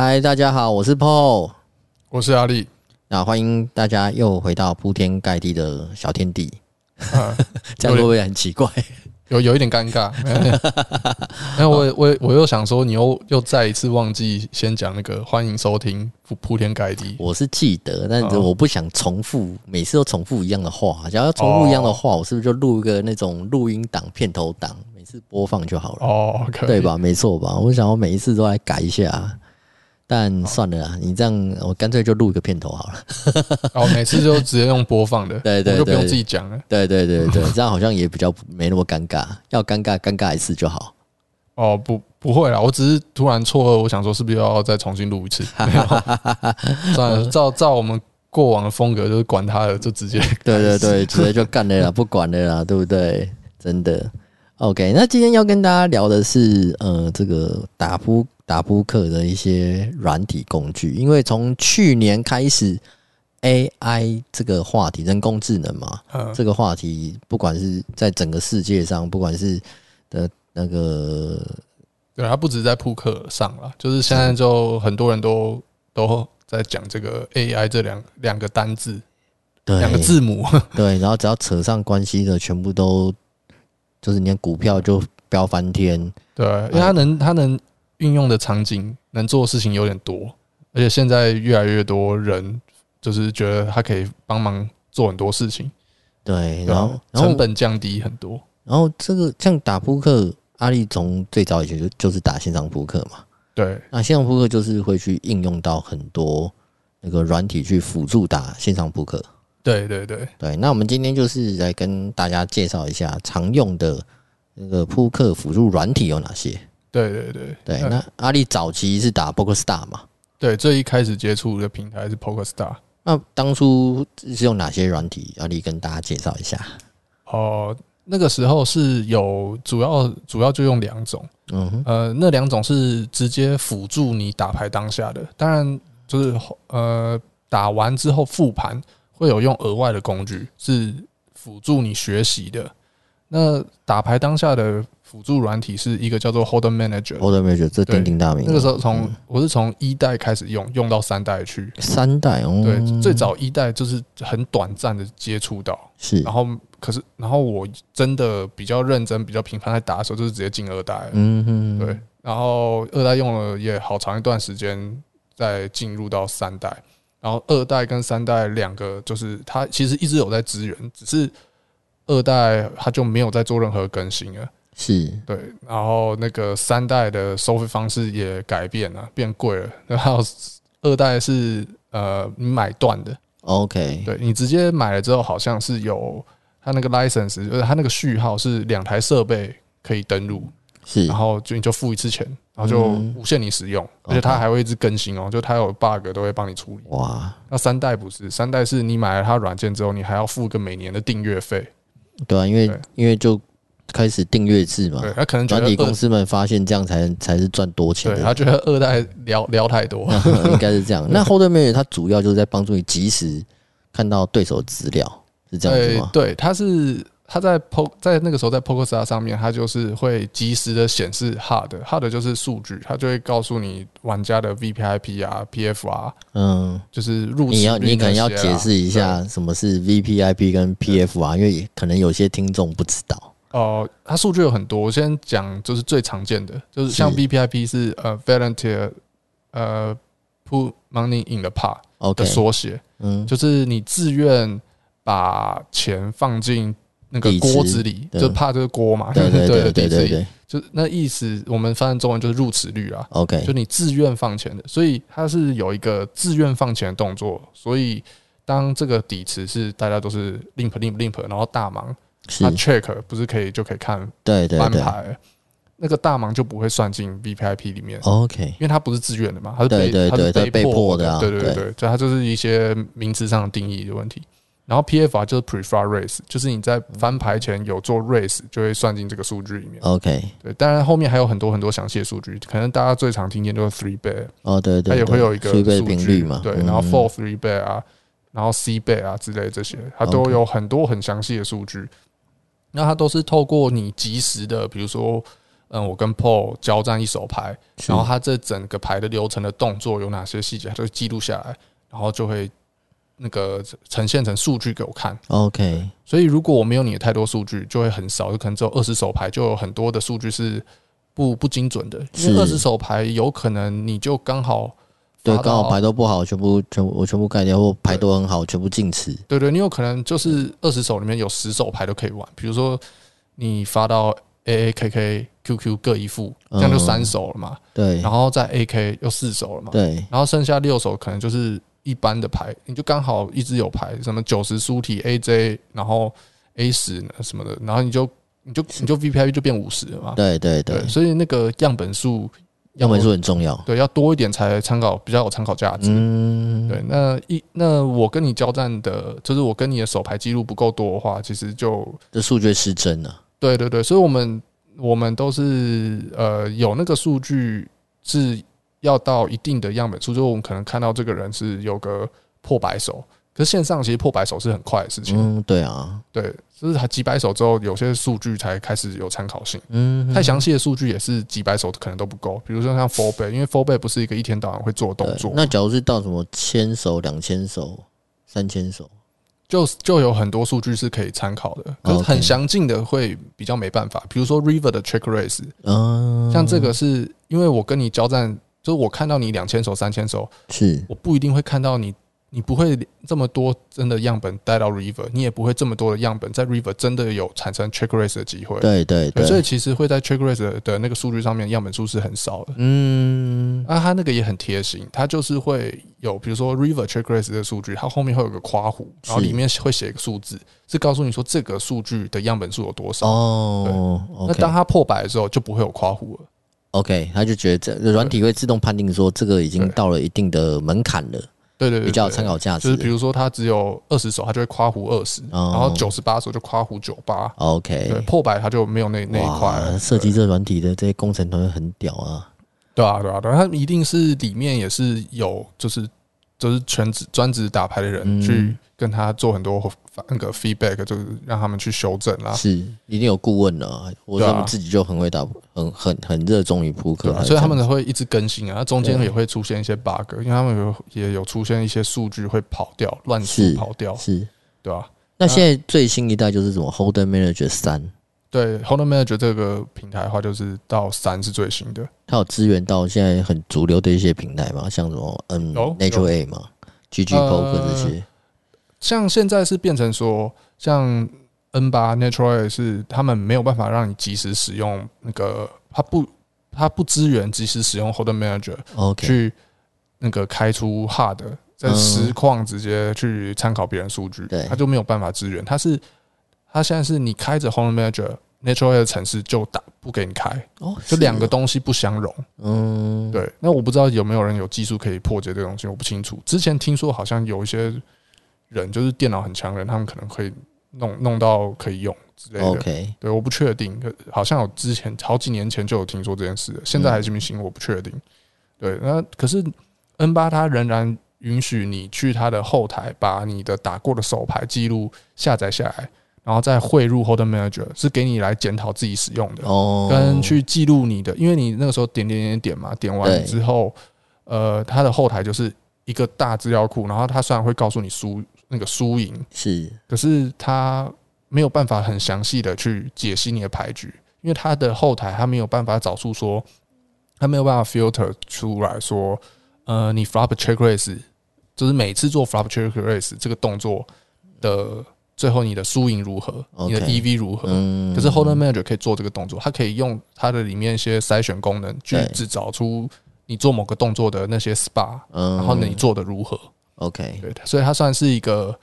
嗨，大家好，我是 Paul，我是阿力，那欢迎大家又回到铺天盖地的小天地，啊、这样会不会很奇怪？有有一点尴尬。那 我我我又想说，你又又再一次忘记先讲那个欢迎收听铺铺天盖地。我是记得，但是我不想重复，每次都重复一样的话。假如要重复一样的话，我是不是就录一个那种录音档、片头档，每次播放就好了？哦，对吧？没错吧？我想我每一次都来改一下。但算了啦，你这样我干脆就录一个片头好了。哦，每次就直接用播放的，对 对，对，就不用自己讲了。对对对对，这样好像也比较没那么尴尬。要尴尬尴尬一次就好。哦，不不会啦，我只是突然错愕，我想说是不是要再重新录一次？算了，照照我们过往的风格，就是管他的，就直接。对对对，直接就干了啦，不管了啦，对不对？真的。OK，那今天要跟大家聊的是，呃，这个打扑。打扑克的一些软体工具，因为从去年开始，AI 这个话题，人工智能嘛，这个话题，不管是在整个世界上，不管是的那个，对，它不止在扑克上了，就是现在就很多人都都在讲这个 AI 这两两个单字，对，两个字母，对，然后只要扯上关系的，全部都就是连股票就飙翻天，对，因为它能，它能。运用的场景能做的事情有点多，而且现在越来越多人就是觉得他可以帮忙做很多事情，对，然后成本降低很多。然后这个像打扑克，阿力从最早以前就就是打线上扑克嘛，对，那线上扑克就是会去应用到很多那个软体去辅助打线上扑克。对对对对，那我们今天就是来跟大家介绍一下常用的那个扑克辅助软体有哪些。对对对对，那阿力早期是打 PokerStars 嘛？对，最一开始接触的平台是 PokerStars。那当初是用哪些软体？阿力跟大家介绍一下。哦，那个时候是有主要主要就用两种，嗯哼，呃，那两种是直接辅助你打牌当下的，当然就是呃打完之后复盘会有用额外的工具是辅助你学习的。那打牌当下的。辅助软体是一个叫做 Holder Manager，Holder Manager 这鼎鼎大名。那个时候从我是从一代开始用，用到三代去。三代哦，对，最早一代就是很短暂的接触到，是。然后可是，然后我真的比较认真、比较频繁在打的时候，就是直接进二代。嗯嗯，对。然后二代用了也好长一段时间，再进入到三代。然后二代跟三代两个，就是它其实一直有在支援，只是二代它就没有在做任何更新了。是对，然后那个三代的收费方式也改变了，变贵了。然后二代是呃，你买断的，OK，对，你直接买了之后，好像是有它那个 license，就是它那个序号是两台设备可以登录，是，然后就你就付一次钱，然后就无限你使用，而且它还会一直更新哦，就它有 bug 都会帮你处理。哇，那三代不是，三代是你买了它软件之后，你还要付一个每年的订阅费。对啊，因为因为就。开始订阅制嘛，对，他可能软体公司们发现这样才才是赚多钱。对，他觉得二代聊聊太多，应该是这样。那 Manager 它主要就是在帮助你及时看到对手资料，是这样子吗？对，它是它在 Po 在那个时候在 PokerStars 上面，它就是会及时的显示 hard hard 就是数据，它就会告诉你玩家的 VPIP 啊、PF 啊，嗯，就是入池。你要你可能要解释一下什么是 VPIP 跟 PF 啊，因为可能有些听众不知道。哦、呃，它数据有很多，我先讲就是最常见的，就是像 BPIP 是呃 Volunteer 呃 Put Money in the Pot 的缩写，嗯，就是你自愿把钱放进那个锅子里，就怕这个锅嘛，对对 对对对对，就那意思，我们翻译中文就是入池率啊，OK，就你自愿放钱的，所以它是有一个自愿放钱的动作，所以当这个底池是大家都是 limp limp limp，然后大盲。他 check 不是可以就可以看对对翻牌，那个大盲就不会算进 VPIP 里面。OK，因为它不是自愿的嘛，它是被它是被迫的。对对对对，就它就是一些名词上的定义的问题。然后 PFR 就是 prefer raise，就是你在翻牌前有做 raise 就会算进这个数据里面。OK，对，当然后面还有很多很多详细的数据，可能大家最常听见就是 three bet 哦，对对，它也会有一个数据嘛，对，然后 four three bet 啊，然后 C bet 啊之类这些，它都有很多很详细的数据。那它都是透过你及时的，比如说，嗯，我跟 Paul 交战一手牌，然后它这整个牌的流程的动作有哪些细节，它就会记录下来，然后就会那个呈现成数据给我看。OK，所以如果我没有你的太多数据，就会很少，就可能只有二十手牌，就有很多的数据是不不精准的。因为二十手牌有可能你就刚好对，刚好牌都不好，全部全部我全部盖掉，或牌都很好，全部进池。对对，你有可能就是二十手里面有十手牌都可以玩，比如说你发到。A A K K Q Q 各一副，这样就三手了嘛。对，然后再 A K 又四手了嘛。对，然后剩下六手可能就是一般的牌，你就刚好一直有牌，什么九十书体 A J，然后 A 十什么的，然后你就你就你就 V P I 就变五十了嘛。对对对，所以那个样本数，样本数很重要。对，要多一点才参考比较有参考价值。嗯，对，那一那我跟你交战的，就是我跟你的手牌记录不够多的话，其实就这数据失真了。对对对，所以我们我们都是呃有那个数据是要到一定的样本数，就我们可能看到这个人是有个破百手，可是线上其实破百手是很快的事情。嗯，对啊，对，就是还几百手之后，有些数据才开始有参考性。嗯，太详细的数据也是几百手可能都不够，比如说像 four bet，因为 four bet 不是一个一天到晚会做的动作。那假如是到什么千手、两千手、三千手？就就有很多数据是可以参考的，可是很详尽的会比较没办法。比如说 River 的 Check Raise，嗯，像这个是因为我跟你交战，就是我看到你两千手、三千手，是我不一定会看到你。你不会这么多真的样本带到 River，你也不会这么多的样本在 River 真的有产生 Check Raise 的机会。对对对，所以其实会在 Check Raise 的那个数据上面样本数是很少的。嗯，那它那个也很贴心，它就是会有比如说 River Check Raise 的数据，它后面会有个括弧，然后里面会写一个数字，是告诉你说这个数据的样本数有多少。哦，那当它破百的时候就不会有括弧了。OK，他就觉得这软体会自动判定说这个已经到了一定的门槛了。对对对，比较有参考价值。就是比如说，它只有二十手，它就会夸胡二十，然后九十八手就夸胡九八。OK，对，破百它就没有那那一块。设计这软体的这些工程团队很屌啊！对啊，对啊，对，它一定是里面也是有，就是就是全职专职打牌的人去跟他做很多那个 feedback，就是让他们去修正啦。是，一定有顾问的。我他们自己就很会打，很很很热衷于扑克，所以他们会一直更新啊。中间也会出现一些 bug，因为他们有也有出现一些数据会跑掉，乱数跑掉，是，对吧？那现在最新一代就是什么 Hold'em Manager 三？对，Hold'em Manager 这个平台的话，就是到三是最新的。它有支援到现在很主流的一些平台嘛，像什么嗯 Natural A 嘛，GG Poker 这些。像现在是变成说，像 N 八 Natural 是他们没有办法让你及时使用那个，它不，它不支援及时使用 Hold'em Manager，去那个开出 Hard，在实况直接去参考别人数据，它就没有办法支援。它是，它现在是你开着 Hold'em Manager Natural 的城市就打不给你开，就两个东西不相容。嗯，对。那我不知道有没有人有技术可以破解这个东西，我不清楚。之前听说好像有一些。人就是电脑很强的人，他们可能可以弄弄到可以用之类的。OK，对，我不确定，好像有之前好几年前就有听说这件事，现在还行不行？我不确定。对，那可是 N 八它仍然允许你去它的后台把你的打过的手牌记录下载下来，然后再汇入 Hold'em Manager，是给你来检讨自己使用的，哦，跟去记录你的，因为你那个时候点点点点嘛，点完之后，呃，它的后台就是一个大资料库，然后它虽然会告诉你输。那个输赢。是，可是他没有办法很详细的去解析你的牌局，因为他的后台他没有办法找出说，他没有办法 filter 出来说，呃，你 flop check raise 就是每次做 flop check raise 这个动作的最后你的输赢如何，你的 EV 如何？可是 Hold'em Manager 可以做这个动作，他可以用它的里面一些筛选功能去制找出你做某个动作的那些 SPA，、嗯。然后你做的如何？OK，对，所以它算是一个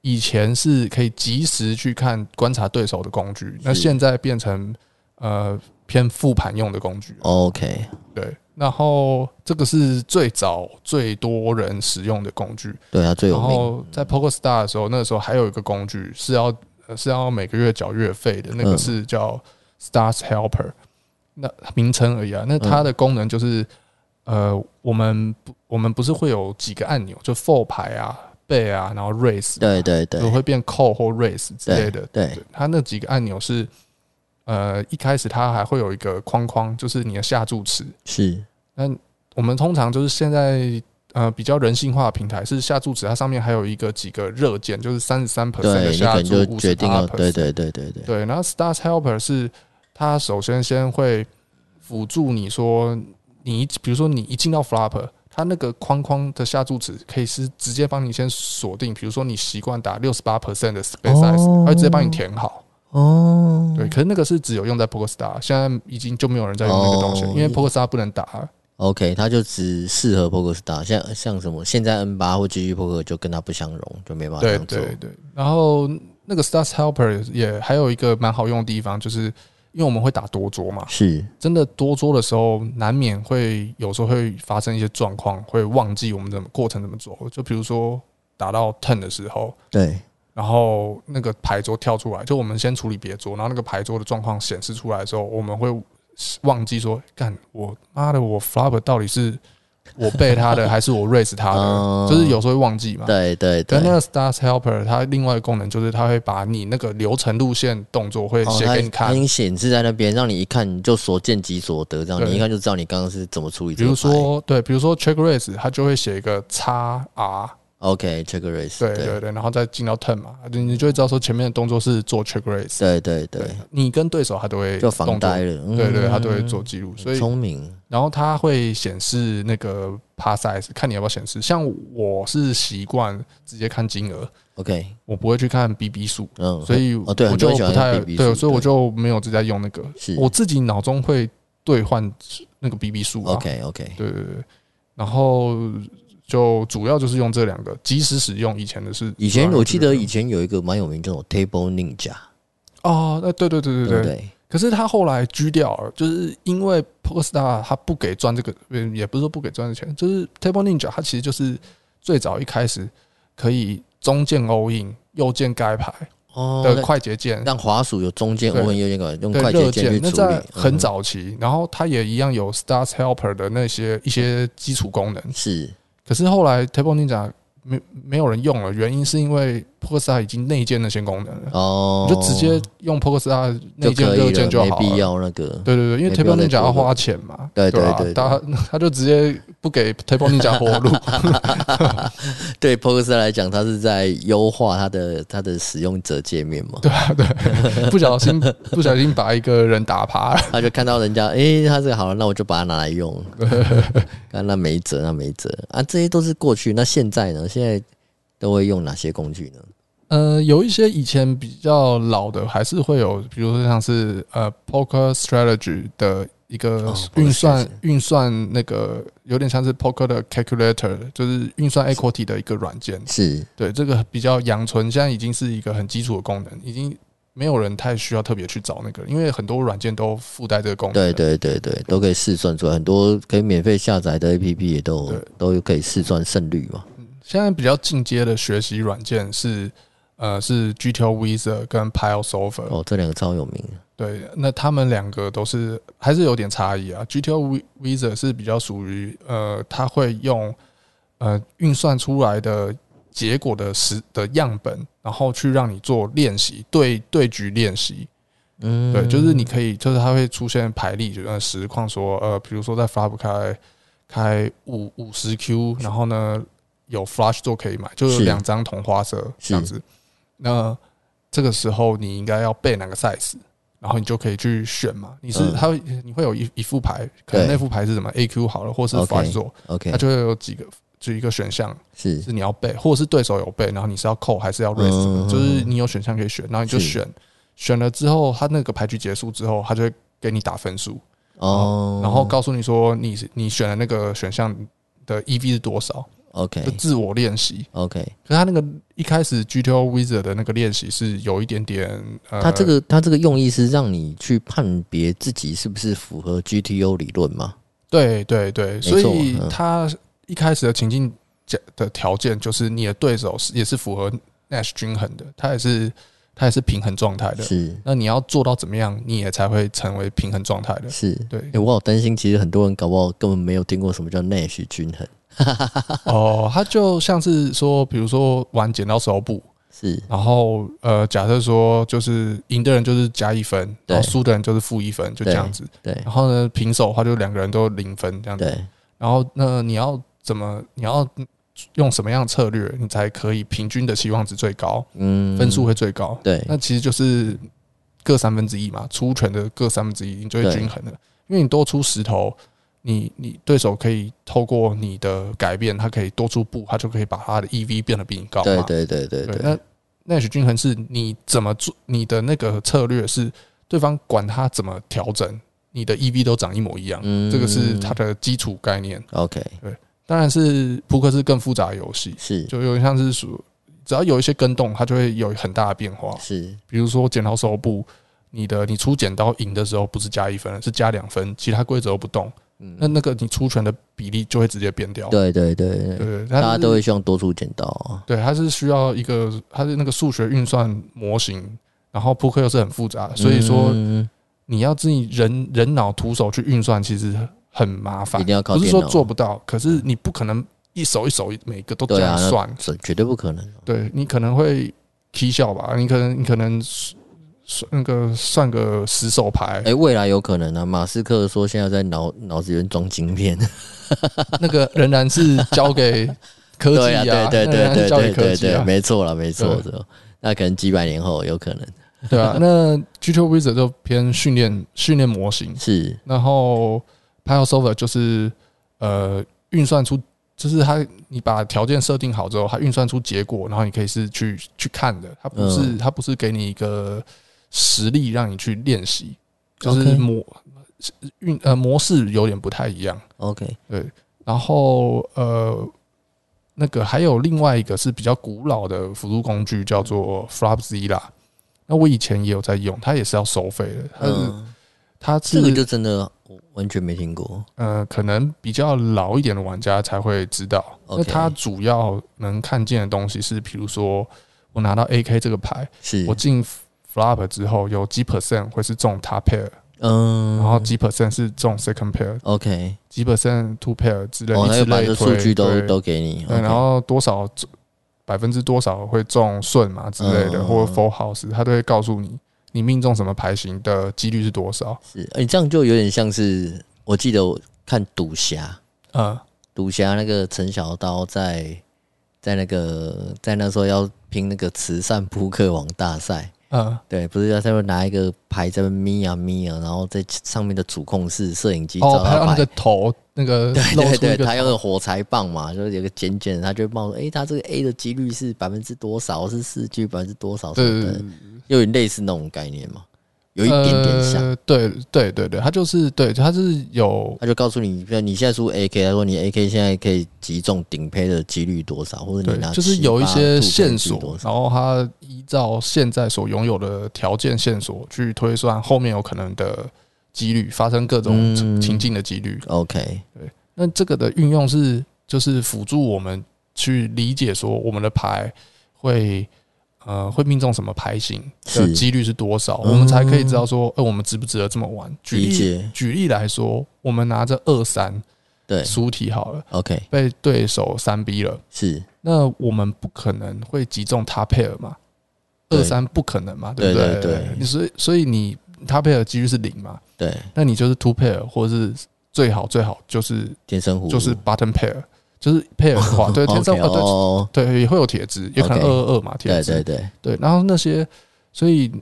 以前是可以及时去看观察对手的工具，那现在变成呃偏复盘用的工具。OK，对，然后这个是最早最多人使用的工具，对啊，最有名。然后在 PokerStars 的时候，那个时候还有一个工具是要是要每个月缴月费的，那个是叫 Stars Helper，那名称而已啊。那它的功能就是。呃，我们不，我们不是会有几个按钮，就 Four 牌啊、bet 啊，然后 raise，对对对，会变 call 或 raise 之类的。对，对，它那几个按钮是，呃，一开始它还会有一个框框，就是你的下注池。是，那我们通常就是现在呃比较人性化的平台是下注池，它上面还有一个几个热键，就是三十三 percent 的下注，五十八 percent。对对对对对。对，然后 Start Helper 是它首先先会辅助你说，你比如说你一进到 Flopper，。它那个框框的下注值可以是直接帮你先锁定，比如说你习惯打六十八 percent 的 space size，它会直接帮你填好。哦，对，可是那个是只有用在 PokerStars，现在已经就没有人在用那个东西，因为 PokerStars 不能打。OK，它就只适合 PokerStars，像像什么现在 N 八或 GG Poker 就跟它不相容，就没办法这样做。对对对，然后那个 Stars Helper 也还有一个蛮好用的地方，就是。因为我们会打多桌嘛，是真的多桌的时候，难免会有时候会发生一些状况，会忘记我们怎么过程怎么做。就比如说打到 turn 的时候，对，然后那个牌桌跳出来，就我们先处理别桌，然后那个牌桌的状况显示出来的时候，我们会忘记说，干我妈的，我 flop 到底是。我背他的还是我 raise 他的，嗯、就是有时候会忘记嘛。对对对。跟那个 Stars Helper，它另外一个功能就是它会把你那个流程路线动作会写给你看，它已经显示在那边，让你一看你就所见即所得，这样你一看就知道你刚刚是怎么处理。比如说，对，比如说 check raise，它就会写一个叉 R。OK，check raise，对对。对，然后再进到 turn 嘛，你你就会知道说前面的动作是做 check raise，对对对，你跟对手他都会就防呆了，对对，他都会做记录，所以聪明。然后他会显示那个 pass size，看你要不要显示。像我是习惯直接看金额，OK，我不会去看 BB 数，嗯，所以我就不太对，所以我就没有直接用那个，我自己脑中会兑换那个 BB 数，OK OK，对对对，然后。就主要就是用这两个，即时使用。以前的是以前我记得以前有一个蛮有名，叫做 Table Ninja。哦，那对对对对对。对可是他后来狙掉了，就是因为 PokerStars 他不给赚这个，也不是说不给赚的钱，就是 Table Ninja 它其实就是最早一开始可以中键 all in，右键盖牌的快捷键，让滑鼠有中键 all in，右键盖用快捷键去处理。那在很早期，然后它也一样有 Start Helper 的那些一些基础功能是。可是后来 Table Ninja 没没有人用了，原因是因为 PokerStars 已经内建那些功能了，哦，你就直接用 PokerStars 内建热键就好了，没必要那个。对对对，因为 Table Ninja 要花钱嘛，对对对，他 他就直接不给 Table Ninja 活路。对 PokerStars 来讲，他是在优化他的他的使用者界面嘛。对啊，对，不小心不小心把一个人打趴了，他就看到人家，哎，他这个好了，那我就把它拿来用。那没辙，那没辙啊，这些都是过去。那现在呢？现在都会用哪些工具呢？呃，有一些以前比较老的，还是会有，比如说像是呃，Poker Strategy 的一个运算运、哦、算那个有点像是 Poker 的 Calculator，就是运算 Equity 的一个软件。是对这个比较阳春，现在已经是一个很基础的功能，已经。没有人太需要特别去找那个，因为很多软件都附带这个功能。对对对对，都可以试算出来，很多可以免费下载的 APP 也都都可以试算胜率嘛。现在比较进阶的学习软件是呃是 GTO Wizard 跟 PileSolver 哦，这两个超有名。对，那他们两个都是还是有点差异啊。GTO Wizard 是比较属于呃，他会用呃运算出来的。结果的实的样本，然后去让你做练习，对对局练习，嗯，对，就是你可以，就是它会出现排列，就呃实况说，呃，比如说在 flop 开开五五十 Q，然后呢有 Flash 做可以买，就是两张同花色这样子。那这个时候你应该要背哪个 size，然后你就可以去选嘛。你是它会你会有一一副牌，可能那副牌是什么 AQ 好了，或是 flush 做，OK，它就会有几个。就一个选项是。是你要背，或者是对手有背，然后你是要扣还是要 raise，就是你有选项可以选，然后你就选，选了之后，他那个牌局结束之后，他就会给你打分数。哦，然后告诉你说你你选的那个选项的 EV 是多少，OK，就自我练习，OK。可是他那个一开始 GTO Wizard 的那个练习是有一点点，他这个他这个用意是让你去判别自己是不是符合 GTO 理论吗？对对对，所以他。一开始的情境的条件就是你的对手是也是符合 Nash 均衡的，他也是他也是平衡状态的。是，那你要做到怎么样，你也才会成为平衡状态的。是对。欸、我好担心，其实很多人搞不好根本没有听过什么叫 Nash 均衡。哦，他就像是说，比如说玩剪刀石头布，是，然后呃，假设说就是赢的人就是加一分，然后输的人就是负一分，就这样子。对，对然后呢，平手的话就两个人都零分这样子。对，然后那你要怎么？你要用什么样的策略，你才可以平均的期望值最高？嗯，分数会最高。对，那其实就是各三分之一嘛，出拳的各三分之一，你就会均衡了。因为你多出石头。你你对手可以透过你的改变，他可以多出步，他就可以把他的 EV 变得比你高。对对对对对。那 Nash 均衡是你怎么做？你的那个策略是对方管他怎么调整，你的 EV 都长一模一样。嗯，这个是它的基础概念。OK，对，当然是扑克是更复杂的游戏，是就有点像是属，只要有一些跟动，它就会有很大的变化。是，比如说剪刀手部，你的你出剪刀赢的时候不是加一分，是加两分，其他规则都不动。嗯那那个你出拳的比例就会直接变掉。对对对对，大家都会希望多出剪刀。对，它是需要一个，它是那个数学运算模型，然后扑克又是很复杂，所以说你要自己人人脑徒手去运算，其实很麻烦。一定要靠。不是说做不到，可是你不可能一手一手每个都这样算，绝对不可能。对，你可能会踢笑吧？你可能你可能。算那个算个十手牌，哎，未来有可能啊。马斯克说现在在脑脑子里面装晶片，那个仍然是交给科技啊，对对对对对对对，没错了，没错的。那可能几百年后有可能，对啊。那 G2 Wizard 就偏训练训练模型是，然后 Pile Solver 就是呃运算出，就是它你把条件设定好之后，它运算出结果，然后你可以是去去看的，它不是它不是给你一个。实力让你去练习，就是模运呃模式有点不太一样。OK，对，然后呃那个还有另外一个是比较古老的辅助工具，叫做 Flopzilla。那我以前也有在用，它也是要收费的。嗯，它这个就真的完全没听过。呃，可能比较老一点的玩家才会知道。那它主要能看见的东西是，比如说我拿到 AK 这个牌，是。我进。flop 之后有几 percent 会是中 top pair，嗯，然后几 percent 是中 second pair，OK，几 percent two pair 之类，哦，那个把数据都都给你，对，然后多少百分之多少会中顺嘛之类的，或者 full house，他都会告诉你，你命中什么牌型的几率是多少。是，哎，这样就有点像是，我记得我看赌侠，嗯，赌侠那个陈小刀在在那个在那时候要拼那个慈善扑克王大赛。嗯，对，不是要在那拿一个牌在那咪啊咪啊，然后在上面的主控室摄影机哦，拍到那个头，那个对 对对，他用个火柴棒嘛，就是有个尖尖的，他就冒说，哎，他这个 A 的几率是百分之多少？是四 G 百分之多少？什么的，有点类似那种概念嘛。有一点点像，呃、对对对对，他就是对，他是有，他就告诉你，比如你现在出 AK，他说你 AK 现在可以击中顶配的几率多少，或者你拿就是有一些线索，然后他依照现在所拥有的条件线索去推算后面有可能的几率发生各种情境的几率。嗯、OK，对，那这个的运用是就是辅助我们去理解说我们的牌会。呃，会命中什么牌型的几率是多少？我们才可以知道说，呃，我们值不值得这么玩？举例举例来说，我们拿着二三对输题好了，OK，被对手三逼了，是那我们不可能会击中 top pair 嘛？二三不可能嘛？对不对？对，所以所以你 top pair 几率是零嘛？对，那你就是 two pair 或者是最好最好就是天生就是 button pair。就是配尔的话，对天生哦，对对也会有铁质，也可能二二二嘛，铁质对对对对。然后那些，所以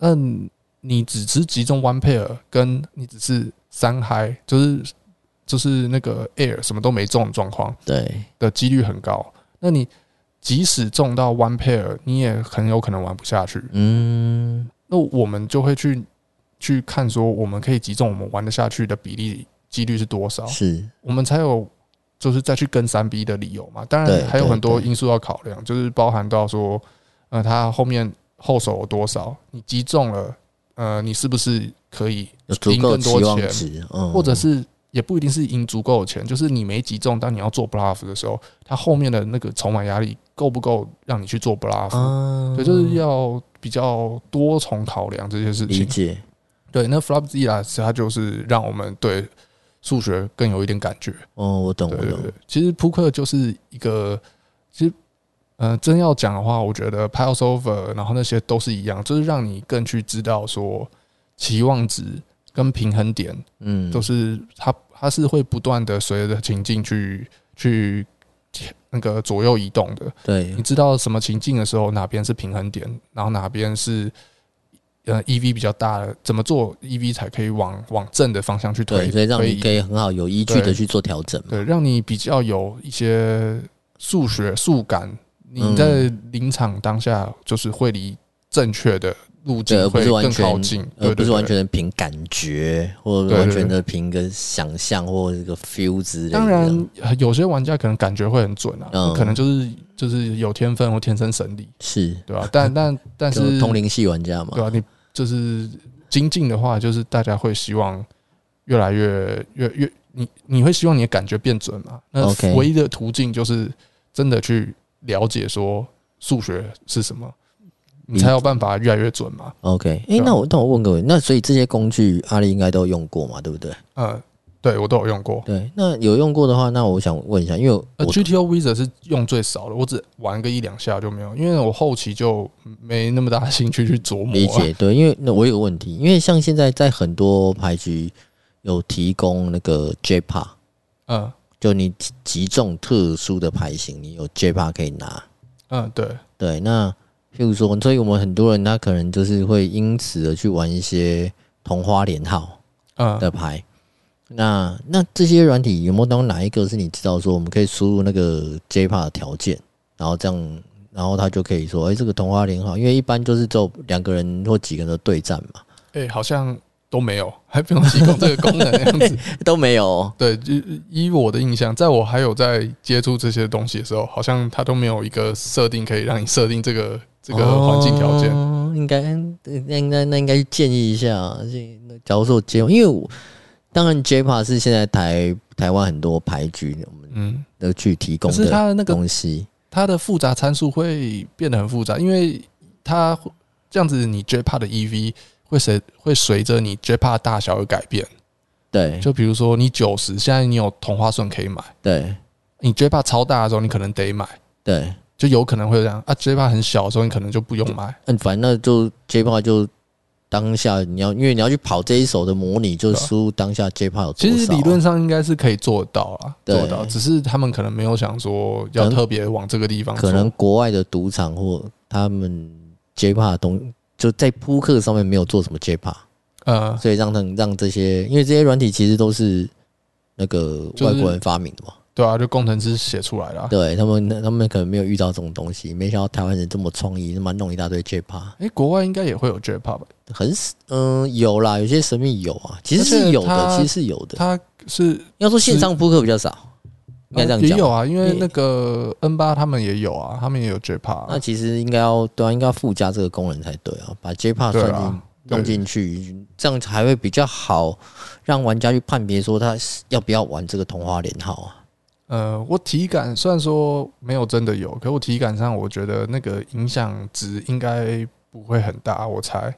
嗯，你只是集中 one pair，跟你只是三 high，就是就是那个 air 什么都没中的状况，对的几率很高。那你即使中到 one pair，你也很有可能玩不下去。嗯，那我们就会去去看说，我们可以集中我们玩得下去的比例几率是多少？是我们才有。就是再去跟三 B 的理由嘛，当然还有很多因素要考量，就是包含到说，呃，他后面后手有多少，你击中了，呃，你是不是可以赢更多钱，或者是也不一定是赢足够的钱，就是你没击中，当你要做 bluff 的时候，他后面的那个筹码压力够不够让你去做 bluff？所以就是要比较多重考量这些事情。理解。对，那 Flopzilla 它就是让我们对。数学更有一点感觉哦，我懂，我懂。其实扑克就是一个，其实呃，真要讲的话，我觉得 Pilesofter，然后那些都是一样，就是让你更去知道说期望值跟平衡点，嗯，都是它它是会不断的随着情境去去那个左右移动的。对，你知道什么情境的时候，哪边是平衡点，然后哪边是。呃，EV 比较大的，怎么做 EV 才可以往往正的方向去推？对，所以让你可以很好有依据的去做调整。对，让你比较有一些数学数感，你在临场当下就是会离正确的路径会更靠近，而不是完全的凭感觉，或者完全的凭个想象或这个 feel 之类的。当然，有些玩家可能感觉会很准啊，可能就是就是有天分或天生神力，是对吧？但但但 是通灵系玩家嘛，对吧？你就是精进的话，就是大家会希望越来越越越你你会希望你的感觉变准嘛？那唯一的途径就是真的去了解说数学是什么，你才有办法越来越准嘛。OK，哎、欸，那我那我问各位，那所以这些工具阿力应该都用过嘛？对不对？嗯。对，我都有用过。对，那有用过的话，那我想问一下，因为呃，GTO Wizard 是用最少的，我只玩个一两下就没有，因为我后期就没那么大兴趣去琢磨。理解，对，因为那我有个问题，因为像现在在很多牌局有提供那个 JPA，嗯，就你击中特殊的牌型，你有 JPA 可以拿。嗯，对，对，那譬如说，所以我们很多人他可能就是会因此而去玩一些同花连号嗯的牌。嗯那那这些软体有没有当中哪一个是你知道说我们可以输入那个 JPA 的条件，然后这样，然后他就可以说，哎、欸，这个同花连号，因为一般就是只有两个人或几个人的对战嘛。哎，好像都没有，还不用提供这个功能，这样子 都没有。对，就依我的印象，在我还有在接触这些东西的时候，好像他都没有一个设定可以让你设定这个这个环境条件。哦、应该那应该那应该建议一下，假如说我接，因为我。当然，JPA 是现在台台湾很多牌局我们嗯都去提供是它的那个东西，它的复杂参数会变得很复杂，因为它这样子，你 JPA 的 EV 会随会随着你 JPA 大小而改变。对，就比如说你九十，现在你有同花顺可以买。对，你 JPA 超大的时候，你可能得买。对，就有可能会这样啊。JPA 很小的时候，你可能就不用买。嗯，反正那就 JPA 就。当下你要，因为你要去跑这一手的模拟，就是输入当下 JPA 有多少。其实理论上应该是可以做到啦，做到，只是他们可能没有想说要特别往这个地方。可能国外的赌场或他们 JPA 东就在扑克上面没有做什么 JPA，呃，所以让他们让这些，因为这些软体其实都是那个外国人发明的嘛。对啊，就工程师写出来的。对他们，他们可能没有遇到这种东西，没想到台湾人这么创意，他妈弄一大堆 JPA。哎，国外应该也会有 JPA 吧？很嗯，有啦，有些神秘有啊，其实是有的，其实是有的。它是要说线上扑克比较少，应该这样讲。也有啊，因为那个 N 八他们也有啊，他们也有 JPA。那其实应该要对啊，应该要附加这个功能才对啊，把 JPA 算进弄进去，这样才会比较好，让玩家去判别说他要不要玩这个同花连号啊。呃，我体感虽然说没有真的有，可我体感上我觉得那个影响值应该不会很大，我猜。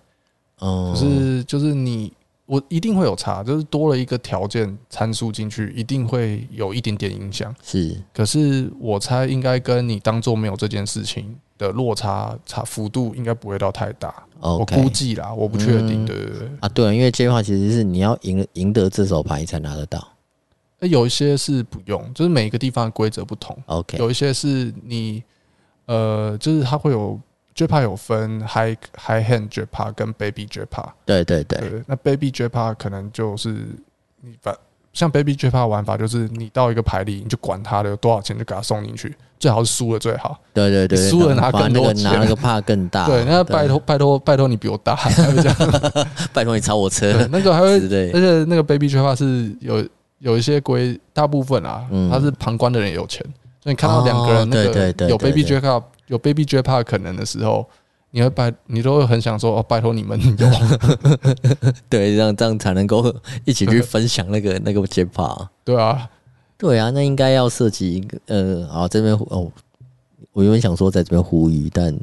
嗯，就是就是你我一定会有差，就是多了一个条件参数进去，一定会有一点点影响。是，可是我猜应该跟你当做没有这件事情的落差差幅度应该不会到太大。Okay, 我估计啦，我不确定。对对对。啊，对，因为这句话其实是你要赢赢得这手牌才拿得到。有一些是不用，就是每一个地方的规则不同。OK，有一些是你，呃，就是它会有 JPA 有分 High High Hand JPA 跟 Baby JPA。对对对，对，那 Baby JPA 可能就是你把像 Baby JPA 玩法，就是你到一个牌里，你就管他的有多少钱，就给他送进去，最好是输了最好。对对对，输了拿更多钱，拿那个帕更大。对，那拜托拜托拜托你比我大，拜托你超我车。那个还会，而且那个 Baby JPA 是有。有一些规，大部分啊，他是旁观的人有钱，所以你看到两个人那个有 baby JPA 有 baby JPA 可能的时候，你会拜，你都会很想说哦，拜托你们有，对，这样这样才能够一起去分享那个 那个 JPA。对啊，对啊，那应该要设计一个呃，好这边哦，我原本想说在这边呼吁，但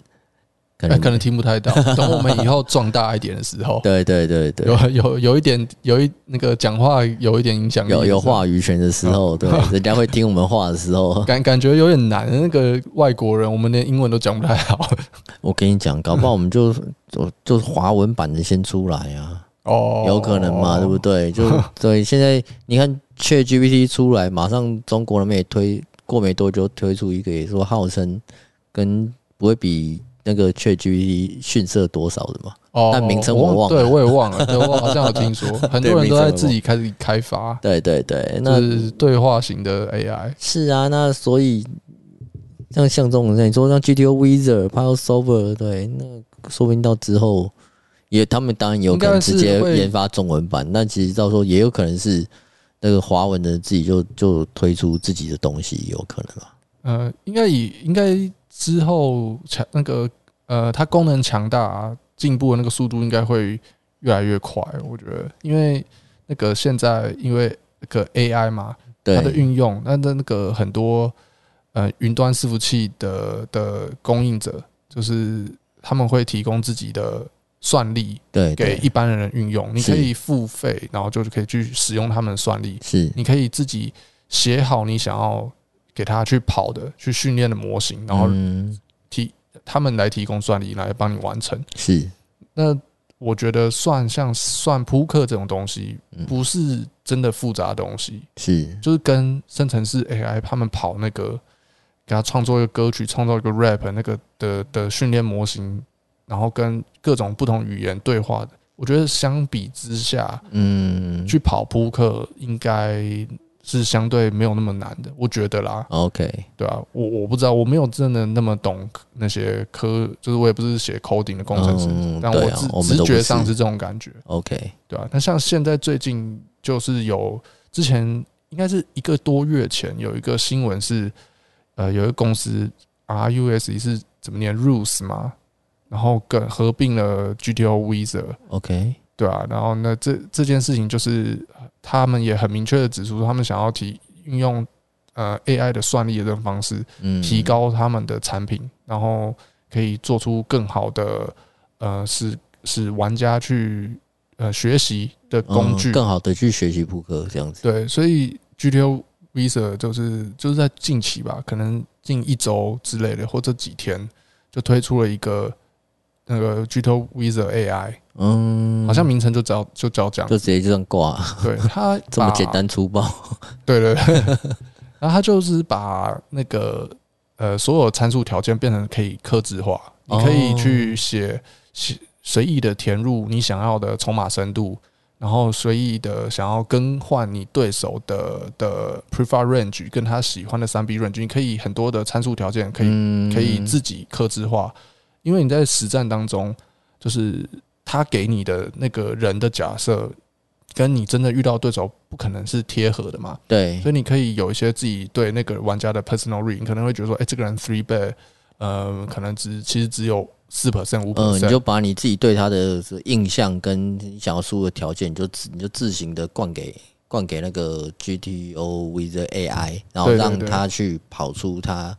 可能可能听不太到。等我们以后壮大一点的时候，对对对对，有有有一点有一那个讲话有一点影响力，有有话语权的时候，对，人家会听我们话的时候，感感觉有点难。那个外国人，我们连英文都讲不太好。我跟你讲，搞不好我们就就就华文版的先出来啊。哦，有可能嘛，对不对？就对，现在你看 ChatGPT 出来，马上中国人们也推过没多久推出一个，也说号称跟不会比那个 ChatGPT 逊色多少的嘛。哦，但名称我忘了，对我也忘了，对我好像有听说，很多人都在自己开始开发。对对对，那是对话型的 AI。是啊，那所以像像这种，你说像 GTO Wizard、Pilotsolver，对，那说不定到之后。也，他们当然有可能直接研发中文版，那其实到时候也有可能是那个华文的自己就就推出自己的东西，有可能吧？呃，应该以应该之后强那个呃，它功能强大进步的那个速度应该会越来越快，我觉得，因为那个现在因为那个 AI 嘛，它的运用，那那那个很多呃云端伺服器的的供应者，就是他们会提供自己的。算力对，给一般人运用，你可以付费，然后就是可以去使用他们的算力。是，你可以自己写好你想要给他去跑的、去训练的模型，然后提他们来提供算力来帮你完成。是，那我觉得算像算扑克这种东西，不是真的复杂的东西，是，就是跟生成式 AI 他们跑那个，给他创作一个歌曲、创造一个 rap 那个的的训练模型。然后跟各种不同语言对话的，我觉得相比之下，嗯，去跑扑克应该是相对没有那么难的，我觉得啦。OK，对啊，我我不知道，我没有真的那么懂那些科，就是我也不是写 coding 的工程师，嗯、但我直、啊、直觉上是这种感觉。OK，对啊，那像现在最近就是有之前应该是一个多月前有一个新闻是，呃，有一个公司 RUSE 是怎么念 Ruse 吗？然后跟合并了 GTO Wizard，OK，对啊，然后那这这件事情就是他们也很明确的指出，他们想要提运用呃 AI 的算力的这种方式，提高他们的产品，然后可以做出更好的呃，使使玩家去呃学习的工具，更好的去学习扑克这样子。对，所以 GTO Wizard 就是就是在近期吧，可能近一周之类的，或者几天就推出了一个。那个 GTO Wizard AI，嗯，好像名称就只要就叫这样，就直接就这样挂。对，他这么简单粗暴。对对对，然后他就是把那个呃所有参数条件变成可以克制化，你可以去写写随意的填入你想要的筹码深度，然后随意的想要更换你对手的的 preferred range 跟他喜欢的三 B range，你可以很多的参数条件可以可以自己克制化。因为你在实战当中，就是他给你的那个人的假设，跟你真的遇到对手不可能是贴合的嘛？对，所以你可以有一些自己对那个玩家的 personal read，你可能会觉得说，哎，这个人 three bet，呃，可能只其实只有四 percent 五 percent，你就把你自己对他的印象跟你想要输的条件，你就自你就自行的灌给灌给那个 GTO Wizard AI，然后让他去跑出他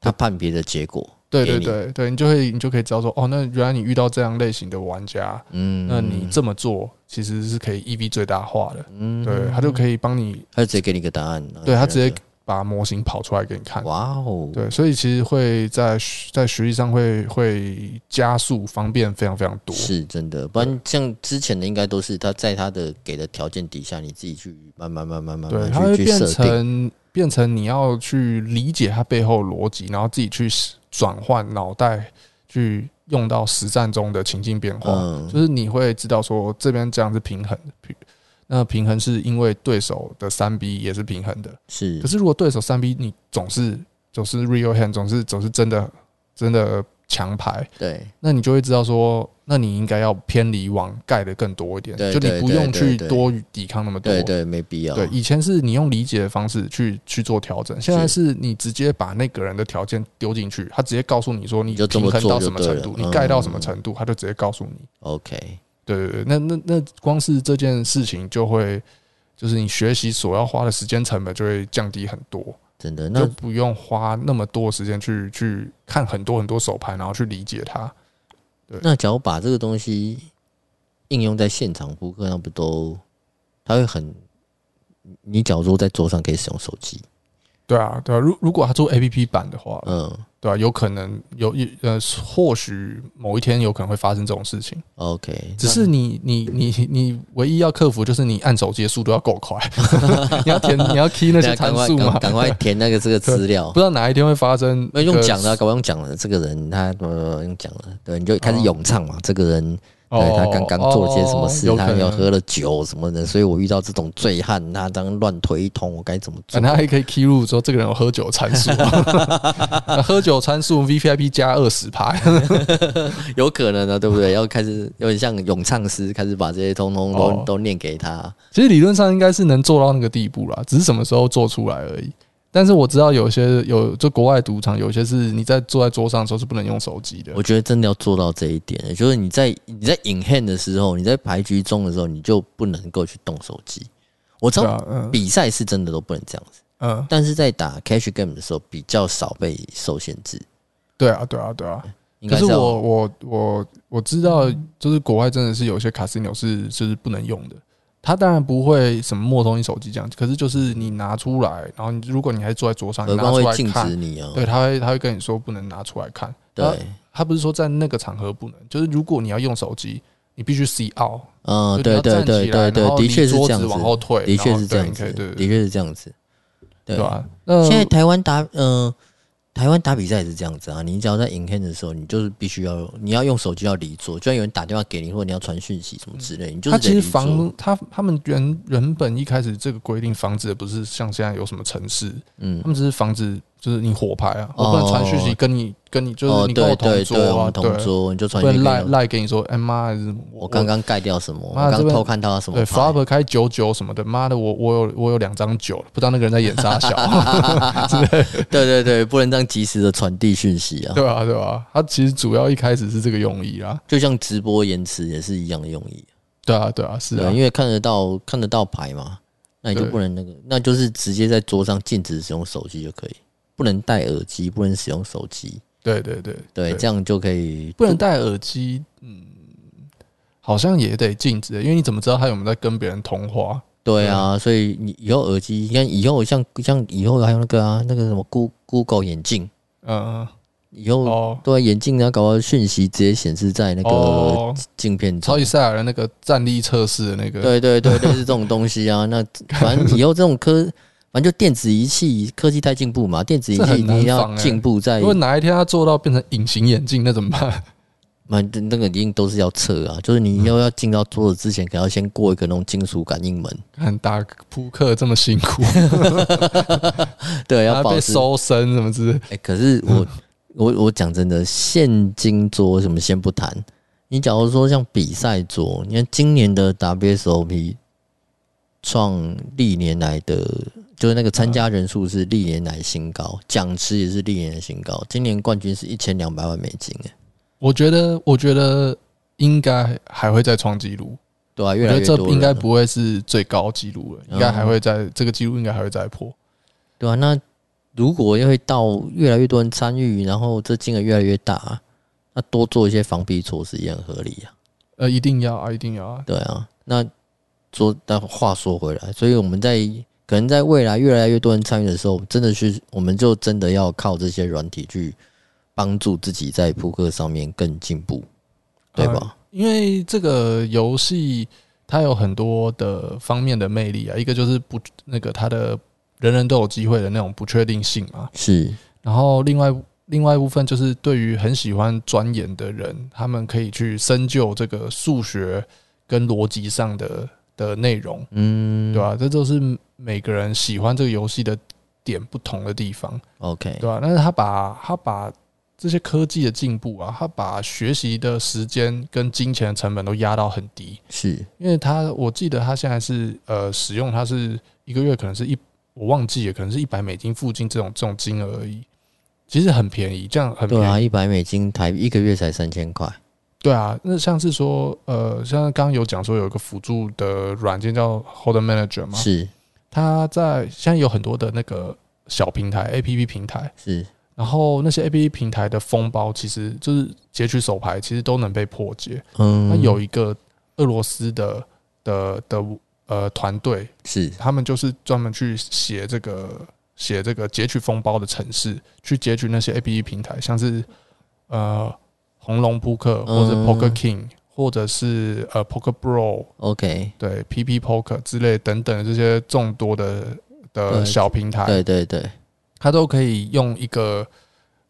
他判别的结果。对对对对，你就会你就可以知道说，哦，那原来你遇到这样类型的玩家，嗯，那你这么做其实是可以 EV 最大化的，嗯，对，他就可以帮你，他直接给你个答案，对他直接把模型跑出来给你看，哇哦，对，所以其实会在在学习上会会加速方便非常非常多，是真的，不然像之前的应该都是他在他的给的条件底下，你自己去慢慢慢慢慢慢去去设定。变成你要去理解它背后逻辑，然后自己去转换脑袋，去用到实战中的情境变化。嗯，就是你会知道说这边这样是平衡的，那平衡是因为对手的三 B 也是平衡的。是，可是如果对手三 B 你总是总是 real hand，总是总是真的真的。强牌，对，那你就会知道说，那你应该要偏离网盖的更多一点，就你不用去多抵抗那么多，对对，没必要。对，以前是你用理解的方式去去做调整，现在是你直接把那个人的条件丢进去，他直接告诉你说你平衡到什么程度，你盖到什么程度，他就直接告诉你。OK，对对对，那那那光是这件事情就会，就是你学习所要花的时间成本就会降低很多。真的，那就不用花那么多时间去去看很多很多手牌，然后去理解它。对那假如把这个东西应用在现场扑克，那不都他会很？你假如说在桌上可以使用手机，对啊，对啊。如如果他做 APP 版的话，嗯。对啊，有可能有一呃，或许某一天有可能会发生这种事情。OK，只是你你你你唯一要克服就是你按手机的速度要够快，你要填你要 key 那些参数嘛，赶快填那个这个资料。不知道哪一天会发生，那用讲的，搞不用讲了。这个人他呃用讲了，对，你就开始咏唱嘛，这个人。对，他刚刚做了些什么事？他又喝了酒什么的，所以我遇到这种醉汉，他这样乱推一通，我该怎么做？他还可以 key 入说这个人有喝酒参数，喝酒参数 VVIP 加二十趴，有可能的，对不对？要开始有点像咏唱师，开始把这些通通都都念给他。其实理论上应该是能做到那个地步啦，只是什么时候做出来而已。但是我知道有些有就国外赌场，有些是你在坐在桌上的时候是不能用手机的。我觉得真的要做到这一点，就是你在你在 in hand 的时候，你在牌局中的时候，你就不能够去动手机。我知道比赛是真的都不能这样子，嗯，但是在打 cash game 的时候比较少被受限制。对啊，对啊，对啊。可是我我我我知道，就是国外真的是有些 casino 是就是不能用的。他当然不会什么没收你手机这样，可是就是你拿出来，然后如果你还坐在桌上，你拿出来看，对，他会他会跟你说不能拿出来看。对，他不是说在那个场合不能，就是如果你要用手机，你必须 see out。嗯，对对对对对，的确是这样子。往后退，的确是这样子，对，的确是这样子，对吧？那现在台湾打，嗯。台湾打比赛也是这样子啊，你只要在 in hand 的时候，你就是必须要你要用手机要离座，就算有人打电话给你，或者你要传讯息什么之类，你就是。他其实防他他们原原本一开始这个规定防止的不是像现在有什么城市，嗯，他们只是防止。就是你火牌啊，我不能传讯息跟你跟你，就是你跟我同桌啊，同桌你就传赖赖给你说，哎妈，我刚刚盖掉什么？我刚偷看到什么？对，flop 开九九什么的，妈的，我我有我有两张九，不知道那个人在演啥小。对对对，不能这样及时的传递讯息啊。对啊对啊，他其实主要一开始是这个用意啊，就像直播延迟也是一样的用意。对啊对啊，是啊，因为看得到看得到牌嘛，那你就不能那个，那就是直接在桌上禁止使用手机就可以。不能戴耳机，不能使用手机。对对对对，这样就可以。不能戴耳机，嗯，好像也得禁止，因为你怎么知道他有没有在跟别人通话？对啊，所以你以后耳机，你看以后像像以后还有那个啊，那个什么 Google 眼镜，嗯，以后对眼镜啊，搞个讯息直接显示在那个镜片，超级赛亚人那个站立测试的那个，对对对，类似这种东西啊。那反正以后这种科。反正就电子仪器科技太进步嘛，电子仪器你要进步在。如果哪一天它做到变成隐形眼镜，那怎么办？那那个一定都是要测啊，就是你要要进到桌子之前，可能要先过一个那种金属感应门。看打扑克这么辛苦，对，要保持收身什么之类。哎，可是我我我讲真的，现金桌什么先不谈。你假如说像比赛桌，你看今年的 WSOP 创历年来的。就是那个参加人数是历年来新高，奖池也是历年来新高。今年冠军是一千两百万美金，诶，我觉得，我觉得应该还会再创纪录，对啊，越来越多，这应该不会是最高纪录了，应该还会在这个纪录应该还会再破，对啊，那如果又会到越来越多人参与，然后这金额越来越大，那多做一些防弊措施也很合理啊。呃，一定要啊，一定要啊，对啊。那说，但话说回来，所以我们在。可能在未来越来越多人参与的时候，真的是我们就真的要靠这些软体去帮助自己在扑克上面更进步，对吧？呃，因为这个游戏它有很多的方面的魅力啊，一个就是不那个它的人人都有机会的那种不确定性嘛，是。然后另外另外一部分就是对于很喜欢钻研的人，他们可以去深究这个数学跟逻辑上的。的内容，嗯，对吧？这都是每个人喜欢这个游戏的点不同的地方，OK，对吧？但是他把他把这些科技的进步啊，他把学习的时间跟金钱的成本都压到很低，是因为他我记得他现在是呃使用，他是一个月可能是一我忘记了，可能是一百美金附近这种这种金额而已，其实很便宜，这样很便宜，对啊，一百美金台一个月才三千块。对啊，那像是说，呃，像刚刚有讲说有一个辅助的软件叫 Hold Manager 嘛，是，它在现在有很多的那个小平台 APP 平台，是，然后那些 A P P 平台的封包，其实就是截取手牌，其实都能被破解。嗯，那有一个俄罗斯的的的呃团队，是。他们就是专门去写这个写这个截取封包的程式，去截取那些 A P P 平台，像是呃红龙扑克或者 Poker King，或者是呃 Poker Bro，OK，对 P P Poker 之类等等这些众多的的小平台，对对对。它都可以用一个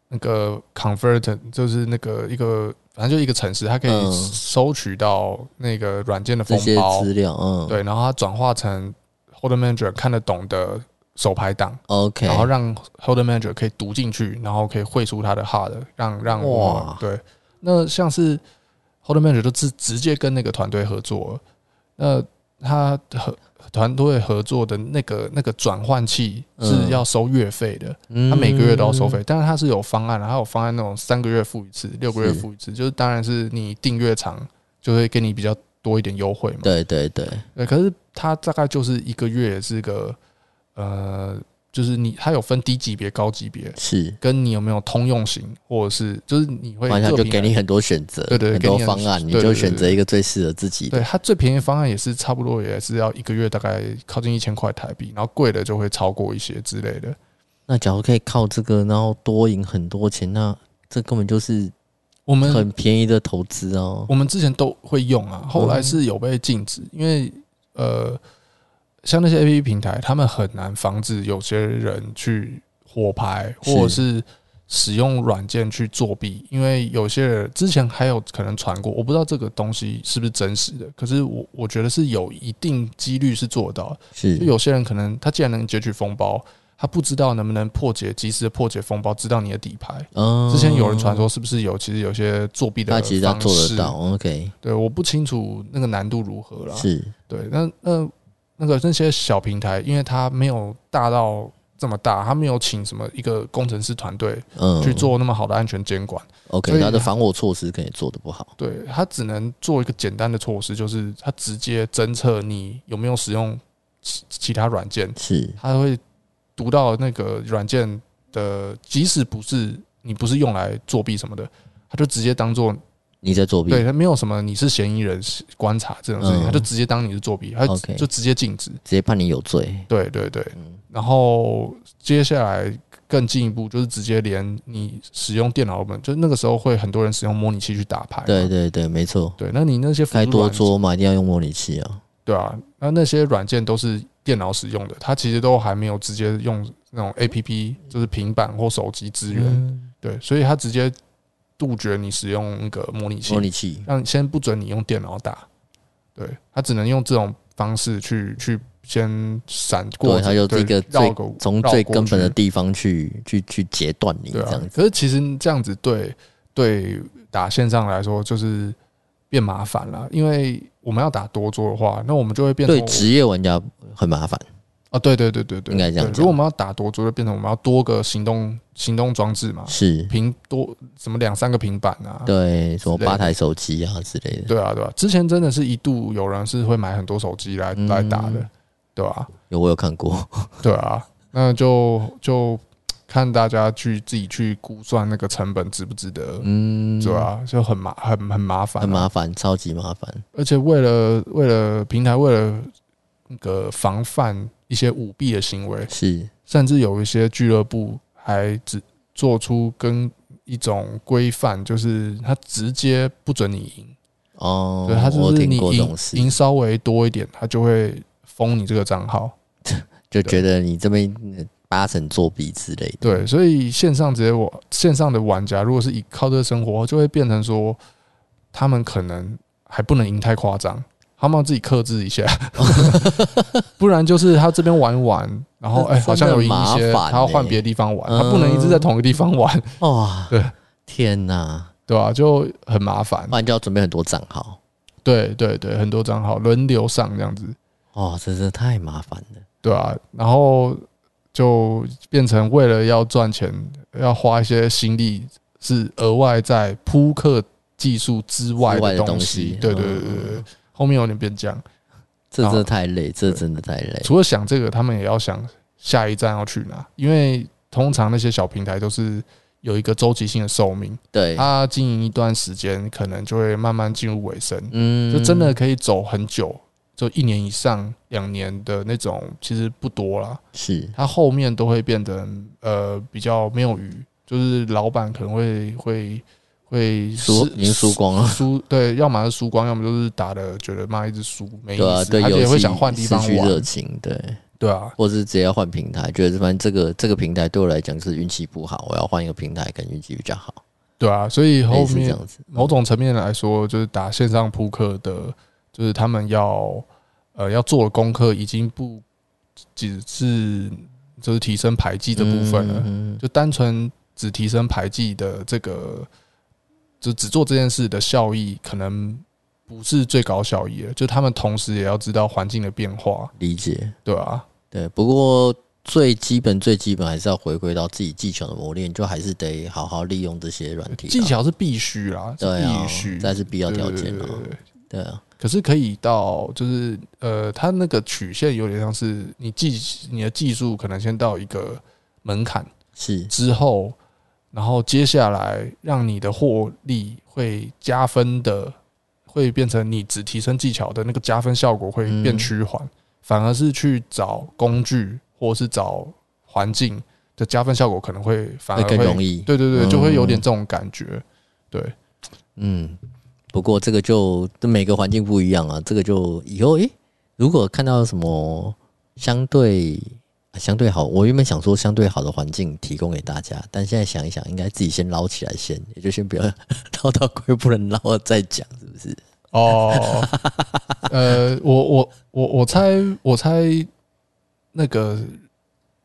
那个 convert，就是那个一个，反正就一个城市，它可以收取到那个软件的封包。资料，嗯，对，然后它转化成 Hold Manager 看得懂的手牌档，OK，然后让 Hold Manager 可以读进去，然后可以汇出它的 hard，让让我，对，那像是 Hold Manager 都直直接跟那个团队合作，那他和。团队合作的那个那个转换器是要收月费的，他每个月都要收费，但是他是有方案的，他有方案那种三个月付一次，六个月付一次，就是当然是你订阅长就会给你比较多一点优惠嘛。对对对，对，可是他大概就是一个月也是个呃。就是你，它有分低级别、高级别，是跟你有没有通用型，或者是就是你会，他就给你很多选择，对对，很多方案，你就选择一个最适合自己的。对，它最便宜的方案也是差不多，也是要一个月大概靠近一千块台币，然后贵的就会超过一些之类的。那假如可以靠这个，然后多赢很多钱，那这根本就是我们很便宜的投资哦。我们之前都会用啊，后来是有被禁止，因为呃。像那些 APP 平台，他们很难防止有些人去火牌，或者是使用软件去作弊。因为有些人之前还有可能传过，我不知道这个东西是不是真实的。可是我我觉得是有一定几率是做到。是有些人可能他既然能截取封包，他不知道能不能破解，及时的破解封包，知道你的底牌。嗯之前有人传说是不是有，其实有些作弊的方式，他其实他做得到。OK，对，我不清楚那个难度如何了。是对，那那。那个那些小平台，因为它没有大到这么大，它没有请什么一个工程师团队去做那么好的安全监管。OK，它的防火措施可以做的不好。对，它只能做一个简单的措施，就是它直接侦测你有没有使用其其他软件，是它会读到那个软件的，即使不是你不是用来作弊什么的，它就直接当做。你在作弊？对，他没有什么，你是嫌疑人观察这种事情，他就直接当你是作弊，他就直接禁止，直接判你有罪。对对对，然后接下来更进一步就是直接连你使用电脑本，就那个时候会很多人使用模拟器去打牌。对对对，没错。对，那你那些该多桌嘛，一定要用模拟器啊。对啊，那那些软件都是电脑使用的，它其实都还没有直接用那种 APP，就是平板或手机资源。对，所以它直接。杜绝你使用那个模拟器，模拟器让先不准你用电脑打，对，他只能用这种方式去去先闪过，对，他就这个最从最根本的地方去去去截断你这样子。可是其实这样子对对打线上来说就是变麻烦了，因为我们要打多桌的话，那我们就会变对职业玩家很麻烦。啊，对对对对对，应该这样。如果我们要打多桌，就变成我们要多个行动行动装置嘛，是平多什么两三个平板啊，对，什么八台手机啊之类的。对啊，对啊，之前真的是一度有人是会买很多手机来来打的，对吧？有我有看过，对啊，那就就看大家去自己去估算那个成本值不值得，嗯，对啊，就很麻很很麻烦，很麻烦，超级麻烦。而且为了为了平台为了那个防范。一些舞弊的行为是，甚至有一些俱乐部还只做出跟一种规范，就是他直接不准你赢。哦，对，他就是你赢赢稍微多一点，他就会封你这个账号，就觉得你这边八成作弊之类的。对，所以线上直接我线上的玩家，如果是以靠这个生活，就会变成说，他们可能还不能赢太夸张。他们要自己克制一下，不然就是他这边玩玩，然后 哎，好像有赢一些，他要换别的地方玩，他不能一直在同一个地方玩。哇，对，天哪，对吧？就很麻烦，不然就要准备很多账号。对对对，很多账号轮流上这样子。哦，真是太麻烦了，对啊，然后就变成为了要赚钱，要花一些心力，是额外在扑克技术之外的东西。对对对对对。后面有点变僵，这真的太累，这真的太累。除了想这个，他们也要想下一站要去哪，因为通常那些小平台都是有一个周期性的寿命，对，它经营一段时间，可能就会慢慢进入尾声，嗯，就真的可以走很久，就一年以上、两年的那种，其实不多啦。是，它后面都会变得呃比较没有余，就是老板可能会会。会输，已经输光了。输对，要么是输光，要么就是打的觉得妈一直输没意思，而且会想换地方玩。失去热情，对对啊，或者是直接要换平台，觉得反正这个这个平台对我来讲是运气不好，我要换一个平台，可能运气比较好。对啊，所以后面某种层面来说，就是打线上扑克的，就是他们要呃要做的功课，已经不只是就是提升牌技的部分了，就单纯只提升牌技的这个。就只做这件事的效益可能不是最高效益了，就他们同时也要知道环境的变化，理解，对啊，对。不过最基本最基本还是要回归到自己技巧的磨练，就还是得好好利用这些软体。技巧是必须啦，必须，这是必要条件了。对啊，可是可以到就是呃，它那个曲线有点像是你技你的技术可能先到一个门槛是之后。然后接下来，让你的获利会加分的，会变成你只提升技巧的那个加分效果会变趋缓，反而是去找工具或是找环境的加分效果可能会反而会更容易。对对对，就会有点这种感觉。对，嗯，不过这个就每个环境不一样啊，这个就以后诶，如果看到什么相对。相对好，我原本想说相对好的环境提供给大家，但现在想一想，应该自己先捞起来先，也就先不要捞 到龟不能捞了再讲，是不是？哦，呃，我我我我猜我猜那个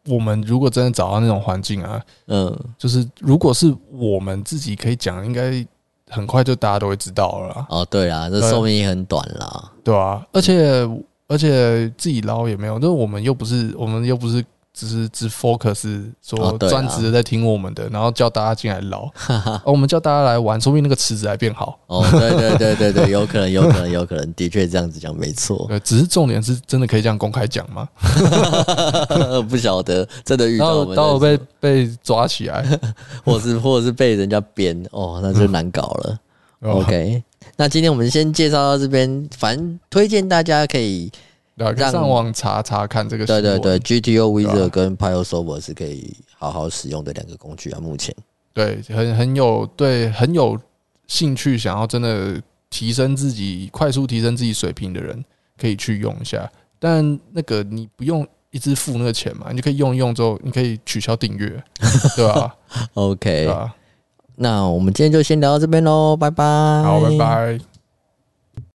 我们如果真的找到那种环境啊，嗯，就是如果是我们自己可以讲，应该很快就大家都会知道了啦。哦，对啊，这寿命也很短啦，对啊，而且。而且自己捞也没有，就是我们又不是，我们又不是只是只 focus 说专职的在听我们的，然后叫大家进来捞，我们叫大家来玩，说不定那个池子还变好。哦，对对对对对，有可能，有可能，有可能，的确这样子讲没错。对，只是重点是真的可以这样公开讲吗？不晓得，真的遇到，到我被被抓起来，或是或者是被人家编，哦，那就难搞了。OK。那今天我们先介绍到这边，反正推荐大家可以让上网查查看这个。对对对，GTO Wizard 跟 PioSolver 是可以好好使用的两个工具啊。目前对，很很有对很有兴趣想要真的提升自己、快速提升自己水平的人，可以去用一下。但那个你不用一直付那个钱嘛，你就可以用一用之后，你可以取消订阅，对吧？OK。那我们今天就先聊到这边喽，拜拜。好，拜拜。